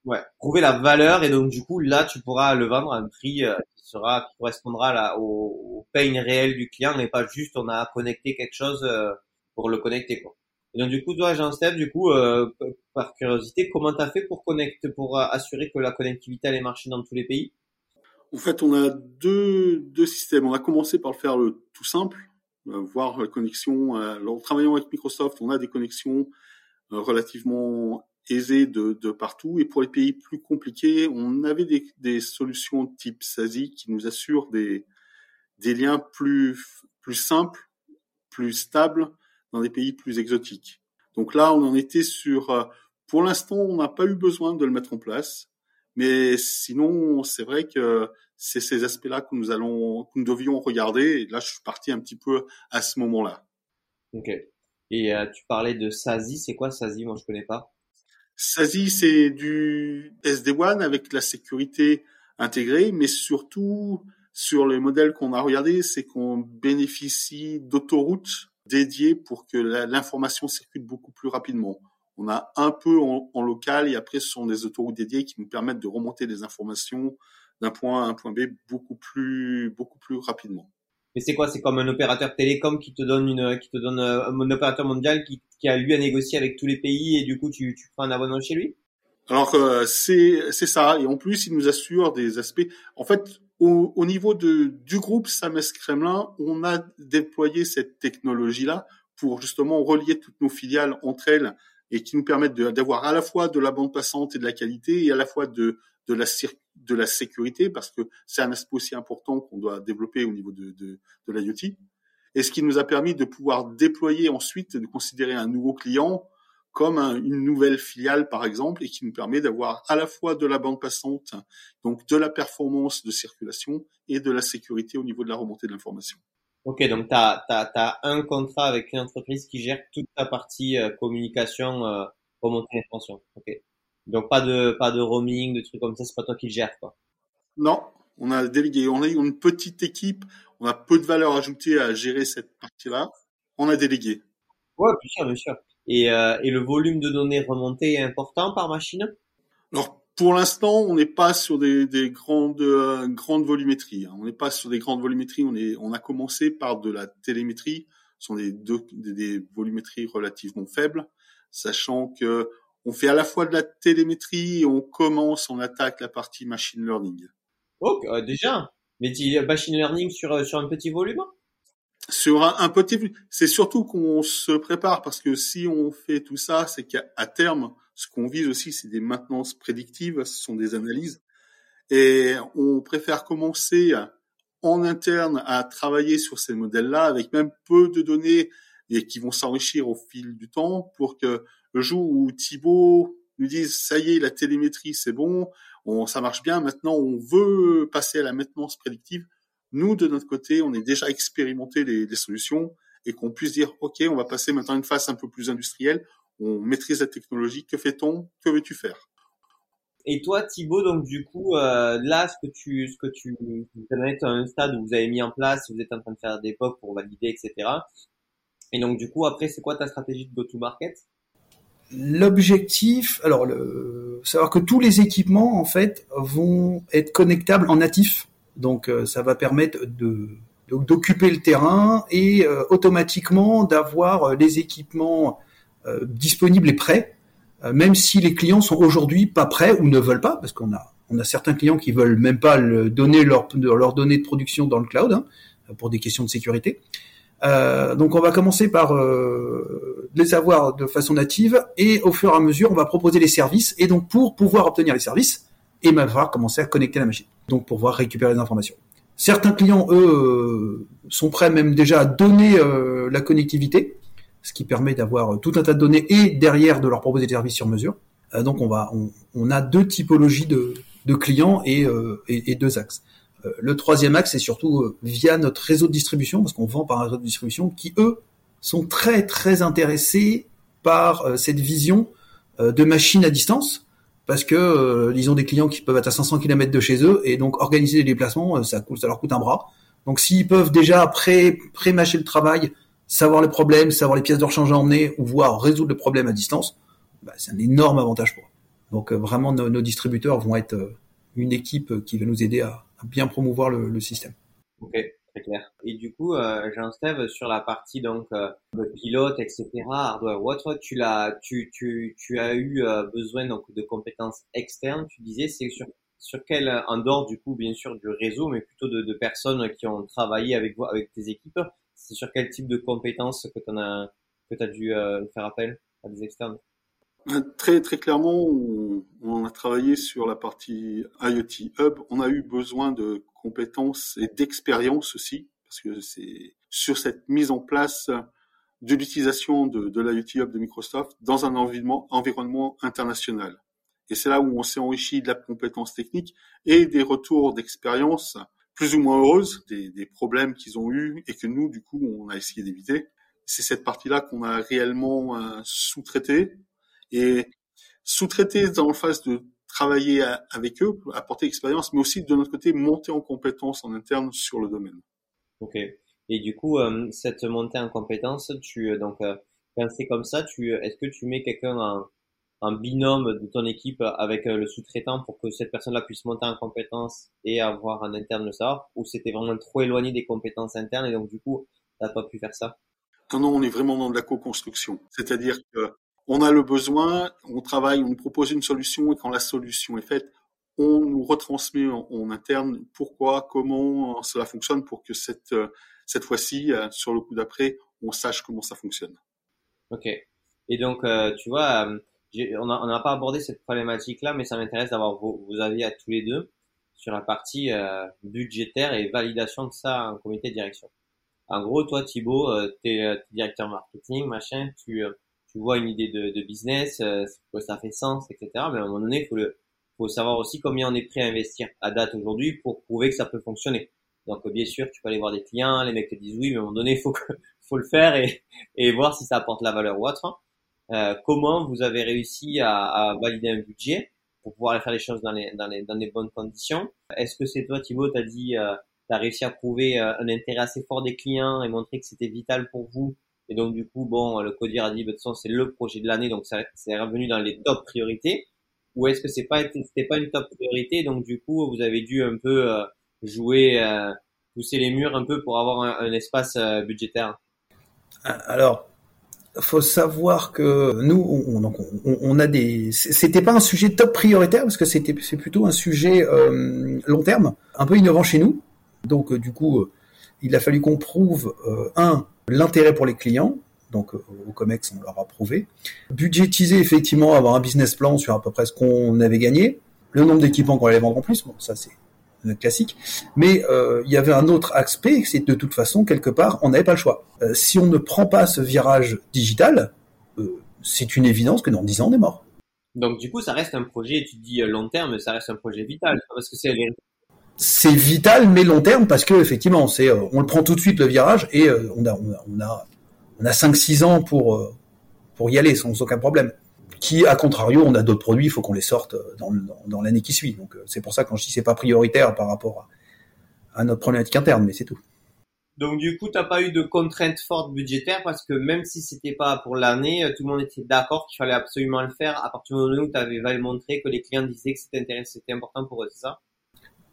Ouais, prouver la valeur et donc du coup là tu pourras le vendre à un prix euh, sera qui correspondra là, au, au pain réel du client et pas juste on a connecté quelque chose euh, pour le connecter quoi. Donc du coup toi Jean-Steph du coup euh, par curiosité comment t'as fait pour connecter pour assurer que la connectivité allait marcher dans tous les pays? En fait on a deux deux systèmes. On a commencé par le faire le tout simple, voir la connexion. en travaillant avec Microsoft on a des connexions relativement aisé de, partout. Et pour les pays plus compliqués, on avait des, des solutions type SASI qui nous assurent des, liens plus, simples, plus stables dans des pays plus exotiques. Donc là, on en était sur, euh, pour l'instant, on n'a pas eu besoin de le mettre en place. Mais sinon, c'est vrai que c'est ces aspects-là que nous allons, que nous devions regarder. Et là, je suis parti un petit peu à ce moment-là. Ok. Et euh, tu parlais de SASI. C'est quoi SASI Moi, je connais pas. SASI, c'est du SD-WAN avec la sécurité intégrée, mais surtout sur les modèles qu'on a regardés, c'est qu'on bénéficie d'autoroutes dédiées pour que l'information circule beaucoup plus rapidement. On a un peu en, en, local et après ce sont des autoroutes dédiées qui nous permettent de remonter des informations d'un point A à un point B beaucoup plus beaucoup plus rapidement. Mais c'est quoi? C'est comme un opérateur télécom qui te donne une, qui te donne euh, un opérateur mondial qui, a lui à négocier avec tous les pays et du coup tu, tu prends un abonnement chez lui? Alors euh, c'est c'est ça. Et en plus il nous assure des aspects. En fait, au, au niveau de du groupe Sames Kremlin, on a déployé cette technologie là pour justement relier toutes nos filiales entre elles et qui nous permettent d'avoir à la fois de la bande passante et de la qualité et à la fois de de la de la sécurité parce que c'est un aspect aussi important qu'on doit développer au niveau de, de, de l'IoT. Et ce qui nous a permis de pouvoir déployer ensuite, de considérer un nouveau client comme une nouvelle filiale, par exemple, et qui nous permet d'avoir à la fois de la bande passante, donc de la performance de circulation et de la sécurité au niveau de la remontée de l'information. Ok, donc tu as, as, un contrat avec une entreprise qui gère toute la partie euh, communication, euh, remontée d'information. Ok. Donc pas de pas de roaming, de trucs comme ça, c'est pas toi qui le gères quoi. Non, on a délégué. On a une petite équipe, on a peu de valeur ajoutée à gérer cette partie-là. On a délégué. Ouais, bien sûr, bien sûr. Et, euh, et le volume de données remontées est important par machine? Alors pour l'instant, on n'est pas sur des, des grandes euh, grandes volumétries. Hein. On n'est pas sur des grandes volumétries. On est on a commencé par de la télémétrie. Ce sont des, deux, des, des volumétries relativement faibles, sachant que on fait à la fois de la télémétrie et on commence, on attaque la partie machine learning. Oh, déjà Mais machine learning sur, euh, sur un petit volume? Sur un, petit c'est surtout qu'on se prépare parce que si on fait tout ça, c'est qu'à terme, ce qu'on vise aussi, c'est des maintenances prédictives, ce sont des analyses. Et on préfère commencer en interne à travailler sur ces modèles-là avec même peu de données et qui vont s'enrichir au fil du temps pour que le jour où Thibaut nous dise ça y est, la télémétrie c'est bon, on, ça marche bien, maintenant on veut passer à la maintenance prédictive, nous de notre côté, on est déjà expérimenté les, solutions et qu'on puisse dire ok, on va passer maintenant à une phase un peu plus industrielle, on maîtrise la technologie, que fait-on, que veux-tu faire? Et toi, Thibaut, donc du coup, euh, là, ce que tu, ce tu, êtes à un stade où vous avez mis en place, vous êtes en train de faire des POC pour valider, etc. Et donc, du coup, après, c'est quoi ta stratégie de go-to-market? L'objectif, alors, le, savoir que tous les équipements, en fait, vont être connectables en natif. Donc, euh, ça va permettre de d'occuper le terrain et euh, automatiquement d'avoir euh, les équipements disponibles et prêts, même si les clients sont aujourd'hui pas prêts ou ne veulent pas, parce qu'on a on a certains clients qui veulent même pas le, donner leur, leurs données de production dans le cloud hein, pour des questions de sécurité. Euh, donc on va commencer par euh, les avoir de façon native et au fur et à mesure on va proposer les services et donc pour pouvoir obtenir les services, il va falloir commencer à connecter la machine, donc pour pouvoir récupérer les informations. Certains clients, eux, euh, sont prêts même déjà à donner la connectivité, ce qui permet d'avoir tout un tas de données et derrière de leur proposer des services sur mesure. donc on va, on, a deux typologies de, de clients et, et, et deux axes. Euh, le troisième axe, c'est surtout euh, via notre réseau de distribution, parce qu'on vend par un réseau de distribution, qui eux sont très très intéressés par euh, cette vision de machine à distance, parce que ils ont des clients qui peuvent être à 500 km de chez eux, et donc organiser les déplacements, ça, ça leur coûte un bras. Donc s'ils peuvent déjà pré pré-mâcher le travail, savoir les problèmes, savoir les pièces de rechange à emmener, ou voir résoudre le problème à distance, bah, c'est un énorme avantage pour eux. Donc vraiment, nos, nos distributeurs vont être une équipe qui va nous aider à, bien promouvoir le, le, système. Ok, très clair. Et du coup, euh, Jean-Steve, sur la partie donc euh, pilote, etc., hardware what, tu l'as, tu, tu, tu as eu euh, besoin donc de compétences externes. Tu disais, c'est sur sur quel, en dehors du coup, bien sûr, du réseau, mais plutôt de, de personnes qui ont travaillé avec vous, avec tes équipes. C'est sur quel type de compétences que tu as que as dû euh, faire appel à des externes? Très très clairement, on, a travaillé sur la partie IoT Hub. On a eu besoin de compétences et d'expérience aussi, parce que c'est sur cette mise en place de l'utilisation de, l'IoT Hub de Microsoft dans un environnement, international. Et c'est là où on s'est enrichi de la compétence technique et des retours d'expérience plus ou moins heureuses, des, problèmes qu'ils ont eus et que nous, du coup, on a essayé d'éviter. C'est cette partie-là qu'on a réellement euh, sous-traité et sous-traité dans le phase de travailler avec eux, apporter expérience, mais aussi de notre côté monter en compétence en interne sur le domaine. Ok. Et du coup, euh, cette montée en compétence, tu euh, donc euh, quand c'est comme ça, tu est-ce que tu mets quelqu'un en, en, binôme de ton équipe avec le sous-traitant pour que cette personne-là puisse monter en compétence et avoir un interne le savoir, ou c'était vraiment trop éloigné des compétences internes et donc du coup, t'as pas pu faire ça? Non, non, on est vraiment dans de la co-construction. C'est-à-dire que on a le besoin, on travaille, on nous propose une solution et quand la solution est faite, on nous retransmet en, interne pourquoi, comment cela fonctionne pour que cette, cette fois-ci, euh, sur le coup d'après, on sache comment ça fonctionne. Ok. Et donc, euh, tu vois, euh, on n'a pas abordé cette problématique-là, mais ça m'intéresse d'avoir vos, avis à tous les deux sur la partie budgétaire et validation de ça en comité de direction. En gros, toi, Thibaut, tu es, directeur marketing, machin, tu tu vois une idée de, de business, euh, ça fait sens, etc. Mais à un moment donné, faut, le, faut savoir aussi combien on est prêt à investir à date aujourd'hui pour prouver que ça peut fonctionner. Donc bien sûr, tu peux aller voir des clients, les mecs te disent oui, mais à un moment donné, <laughs> faut, faut le faire et, et voir si ça apporte la valeur ou autre. Euh, comment vous avez réussi à, à, valider un budget pour pouvoir faire les choses dans les, dans les, dans les bonnes conditions? Est-ce que c'est toi, Thibaut, tu as dit, euh, tu as réussi à prouver euh, un intérêt assez fort des clients et montrer que c'était vital pour vous et donc, du coup, bon, le codir a dit, de toute c'est le projet de l'année, donc c'est revenu dans les top priorités. Ou est-ce que c'est pas, c'était pas une top priorité, donc du coup, vous avez dû un peu euh, jouer, euh, pousser les murs un peu pour avoir un, espace euh, budgétaire Alors, faut savoir que nous, on, on, on a des, c'était pas un sujet top prioritaire parce que c'était, c'est plutôt un sujet long terme, un peu innovant chez nous. Donc, du coup, il a fallu qu'on prouve un l'intérêt pour les clients, donc euh, au COMEX on leur a prouvé, budgétiser effectivement, avoir un business plan sur à peu près ce qu'on avait gagné, le nombre d'équipements qu'on allait vendre en plus, bon ça c'est classique, mais euh, il y avait un autre aspect, c'est de toute façon quelque part on n'avait pas le choix. Euh, si on ne prend pas ce virage digital, c'est une évidence que dans 10 ans on est mort. Donc du coup ça reste un projet, tu dis long terme, ça reste un projet vital, parce que c'est c'est vital mais long terme parce que effectivement c'est euh, on le prend tout de suite le virage et euh, on a on a on a 5 6 ans pour euh, pour y aller sans aucun problème. Qui à contrario, on a d'autres produits, il faut qu'on les sorte dans, dans, l'année qui suit. Donc c'est pour ça quand je dis c'est pas prioritaire par rapport à, notre problématique interne, mais c'est tout. Donc du coup, tu n'as pas eu de contraintes fortes budgétaires parce que même si c'était pas pour l'année, tout le monde était d'accord qu'il fallait absolument le faire à partir du moment où tu avais montré que les clients disaient que c'était c'était important pour eux, c'est ça?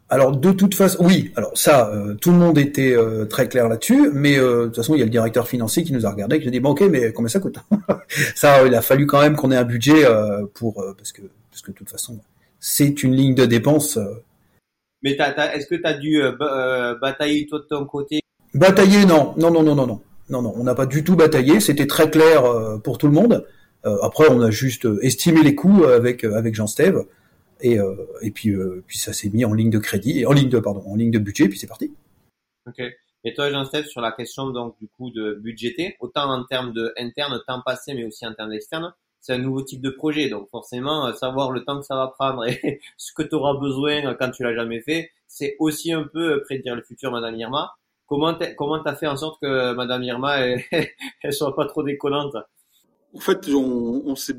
Alors de toute façon, oui. Alors ça, euh, tout le monde était euh, très clair là-dessus, mais euh, de toute façon, il y a le directeur financier qui nous a regardé, qui nous a dit bon, ok, mais combien ça coûte <laughs> Ça, il a fallu quand même qu'on ait un budget pour parce que parce que de toute façon, c'est une ligne de dépenses. Mais est-ce que tu as dû batailler toi de ton côté? Batailler, non, non, non, non, non, non, non, non. On n'a pas du tout bataillé. C'était très clair pour tout le monde. après, on a juste estimé les coûts avec avec Jean Steve et, euh, et puis, euh, puis ça s'est mis en ligne de crédit, en ligne de pardon, en ligne de budget, puis c'est parti. Ok. Et toi, Jean-Steph, sur la question donc du coup de budgéter, autant en termes de interne, temps passé, mais aussi en termes externe, c'est un nouveau type de projet. Donc forcément, euh, savoir le temps que ça va prendre et <laughs> ce que tu auras besoin quand tu l'as jamais fait, c'est aussi un peu prédire le futur, Madame Irma. Comment comment t'as fait en sorte que Madame Irma <laughs> elle, elle soit pas trop déconnante? En fait, on, on s'est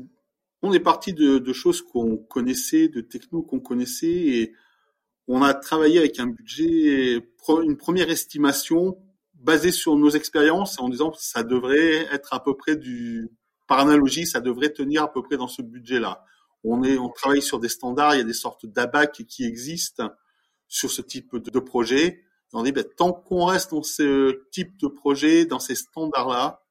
on est parti de, de choses qu'on connaissait, de technos qu'on connaissait, et on a travaillé avec un budget, une première estimation basée sur nos expériences, en disant que ça devrait être à peu près du, par analogie, ça devrait tenir à peu près dans ce budget-là. On est, on travaille sur des standards, il y a des sortes d'abac qui existent sur ce type de, projet. on dit, ben, tant qu'on reste dans ce type de projet, dans ces standards-là,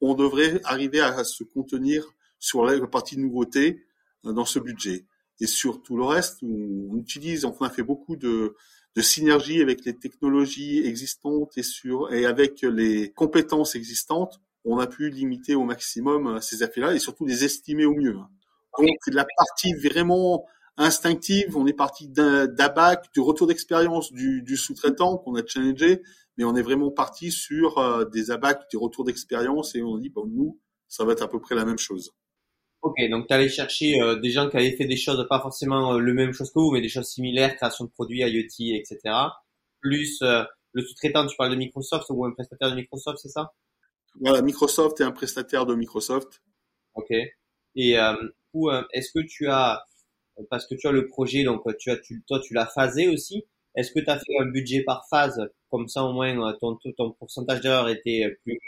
on devrait arriver à se contenir sur la partie nouveauté euh, dans ce budget. Et sur tout le reste, on utilise, on a fait beaucoup de, de synergie avec les technologies existantes et sur et avec les compétences existantes, on a pu limiter au maximum euh, ces effets-là et surtout les estimer au mieux. Donc la partie vraiment instinctive, on est parti d'abac, du retour d'expérience du, du sous-traitant qu'on a challengé, mais on est vraiment parti sur euh, des abacs, des retours d'expérience et on dit bon nous ça va être à peu près la même chose. Ok, donc tu allais chercher euh, des gens qui avaient fait des choses, pas forcément euh, le même chose que vous, mais des choses similaires, création de produits, IoT, etc. Plus euh, le sous-traitant, tu parles de Microsoft ou un prestataire de Microsoft, c'est ça? Voilà, Microsoft est un prestataire de Microsoft. Ok. Et ou est-ce que tu as, parce que tu as le projet, donc tu as, tu, toi tu l'as phasé aussi. Est-ce que tu as fait un budget par phase, comme ça au moins ton, ton pourcentage d'erreur était plus,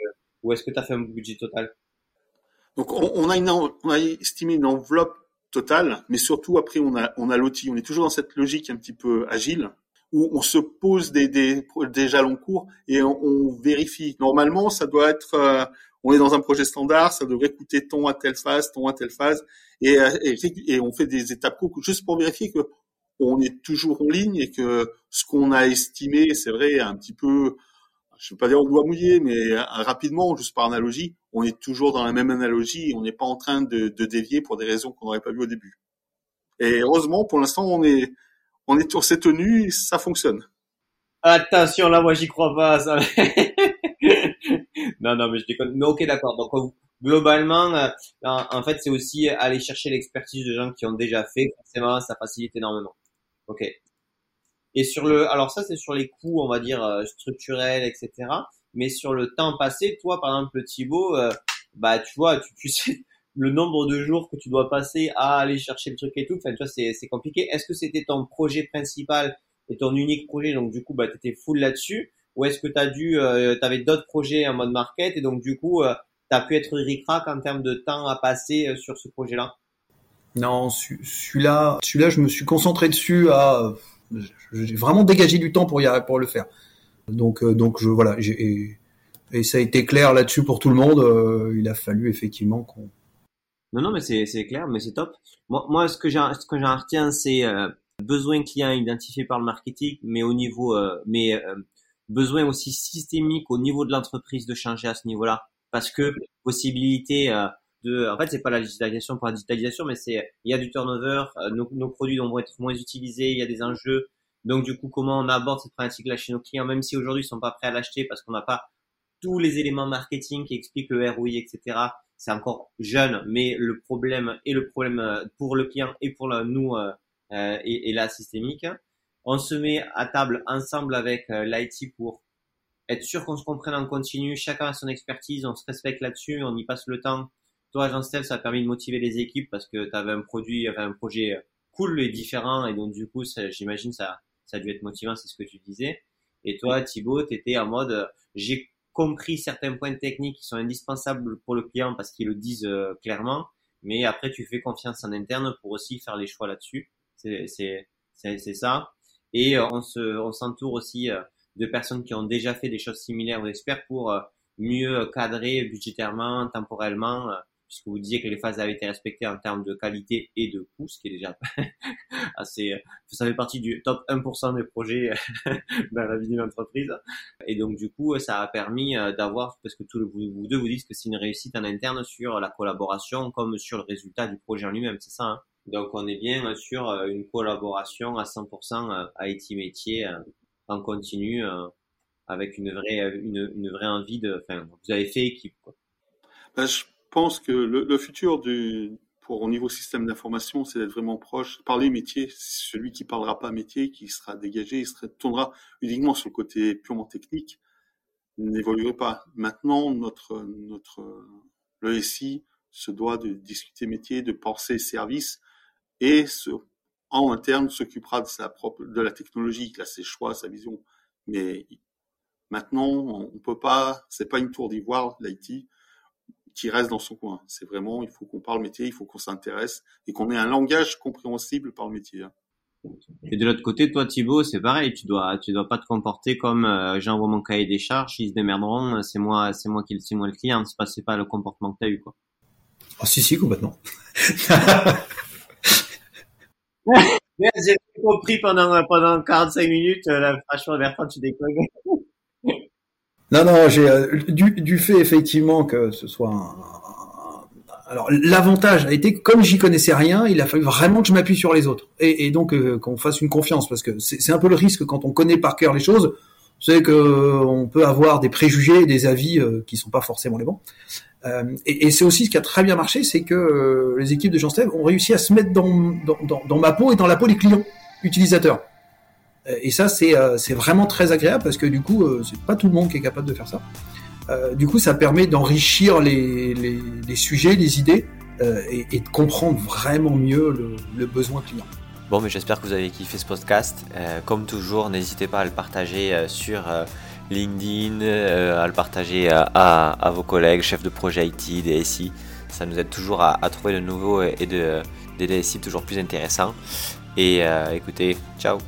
ou est-ce que tu as fait un budget total? Donc on, a une, on a estimé une enveloppe totale, mais surtout après on a on a l'outil. On est toujours dans cette logique un petit peu agile où on se pose des, des, des jalons courts et on, vérifie. Normalement, ça doit être, euh, on est dans un projet standard, ça devrait coûter tant à telle phase, tant à telle phase, et, et, et on fait des étapes courtes juste pour vérifier que on est toujours en ligne et que ce qu'on a estimé, c'est vrai, un petit peu je ne veux pas dire on doit mouiller, mais euh, rapidement, juste par analogie, on est toujours dans la même analogie on n'est pas en train de, dévier pour des raisons qu'on n'aurait pas vues au début. Et heureusement, pour l'instant, on est, on est sur ces tenues ça fonctionne. Attention, là, moi, j'y crois pas, <laughs> non, non, mais je déconne. Mais ok, d'accord. Donc, globalement, euh, en, fait, c'est aussi aller chercher l'expertise de gens qui ont déjà fait. Forcément, ça facilite énormément. Ok. Et sur le, alors ça c'est sur les coûts, on va dire euh, structurels, etc. Mais sur le temps passé, toi par exemple Thibaut, euh, bah tu vois, tu, <laughs> sais le nombre de jours que tu dois passer à aller chercher le truc et tout. Enfin, tu vois, c'est c'est compliqué. Est-ce que c'était ton projet principal et ton unique projet, donc du coup bah t'étais full là-dessus, ou est-ce que t'as dû, euh, t'avais d'autres projets en mode market et donc du coup euh, t'as pu être ric-rac en termes de temps à passer euh, sur ce projet-là? Non, celui-là, celui-là, je me suis concentré dessus à j'ai vraiment dégagé du temps pour y pour le faire. Donc euh, donc je voilà, et, ça a été clair là-dessus pour tout le monde. Euh, il a fallu effectivement qu'on. Non non mais c'est clair, mais c'est top. Moi moi ce que j'ai ce que j'en retiens c'est euh, besoin client identifié par le marketing, mais au niveau mais besoin aussi systémique au niveau de l'entreprise de changer à ce niveau-là parce que possibilité en fait, c'est pas la digitalisation pour la digitalisation, mais c'est, il y a du turnover, euh, nos, produits vont être moins utilisés, il y a des enjeux. Donc, du coup, comment on aborde cette problématique-là chez nos clients, même si aujourd'hui ils sont pas prêts à l'acheter parce qu'on n'a pas tous les éléments marketing qui expliquent le ROI, etc. C'est encore jeune, mais le problème et le problème euh, pour le client et pour nous euh, euh, est, est là systémique. On se met à table ensemble avec l'IT pour être sûr qu'on se comprenne en continu, chacun a son expertise, on se respecte là-dessus, on y passe le temps toi, Jean Steph, ça a permis de motiver les équipes parce que tu avais un produit, un projet cool et différent et donc du coup, j'imagine ça, ça a dû être motivant, c'est ce que tu disais. Et toi, Thibaut, tu étais en mode, j'ai compris certains points techniques qui sont indispensables pour le client parce qu'ils le disent euh, clairement, mais après tu fais confiance en interne pour aussi faire les choix là-dessus. C'est ça. Et euh, on se on s'entoure aussi euh, de personnes qui ont déjà fait des choses similaires aux experts pour mieux cadrer budgétairement, temporellement puisque vous disiez que les phases avaient été respectées en termes de qualité et de coût, ce qui est déjà <laughs> assez, ça fait partie du top 1% des projets <laughs> dans la vie d'une entreprise. Et donc, du coup, ça a permis euh, d'avoir, parce que tous vous, deux vous dites que c'est une réussite en interne sur la collaboration comme sur le résultat du projet en lui-même, c'est ça, hein? Donc on est bien sur euh, une collaboration à 100% IT euh, métier en continu avec une vraie envie de enfin vous avez fait équipe quoi. Ben, pense que le, futur pour au niveau système d'information, c'est d'être vraiment proche, parler métier. Celui qui parlera pas métier, qui sera dégagé, il se tournera uniquement sur le côté purement technique, n'évoluerait pas. Maintenant, notre le SI se doit de discuter métier, de penser service et en interne s'occupera de sa propre de la technologie, il a ses choix, sa vision. Mais maintenant, on peut pas, c'est pas une tour d'ivoire l'IT qui reste dans son coin. C'est vraiment, il faut qu'on parle métier, il faut qu'on s'intéresse et qu'on ait un langage compréhensible par le métier. Hein. Et de l'autre côté, toi Thibaut, c'est pareil, tu dois, tu dois pas te comporter comme euh, j'envoie mon cahier des charges, ils se démerderont, c'est moi, c'est moi qui, c'est moi le client, c'est pas, c'est pas le comportement que t'as eu quoi. Ah si si complètement. <laughs> <laughs> J'ai compris pendant pendant 45 minutes, euh, la franchement Bertrand, tu déconnes. Non, non, j'ai euh, du, du, fait effectivement que ce soit alors l'avantage a été comme j'y connaissais rien, il a fallu vraiment que je m'appuie sur les autres et, donc qu'on fasse une confiance parce que c'est un peu le risque quand on connaît par cœur les choses, c'est que on peut avoir des préjugés, et des avis qui sont pas forcément les bons. et, et c'est aussi ce qui a très bien marché, c'est que les équipes de Jean Steve ont réussi à se mettre dans, dans, dans ma peau et dans la peau des clients utilisateurs. Et ça, euh, c'est vraiment très agréable parce que du coup, euh, c'est pas tout le monde qui est capable de faire ça. Euh, du coup, ça permet d'enrichir les, les, sujets, les idées et, de comprendre vraiment mieux le, besoin client. Bon, mais j'espère que vous avez kiffé ce podcast. comme toujours, n'hésitez pas à le partager sur LinkedIn, à le partager à, vos collègues, chefs de projet IT, DSI. Ça nous aide toujours à, à trouver de nouveaux et de, des DSI toujours plus intéressants. Et écoutez, ciao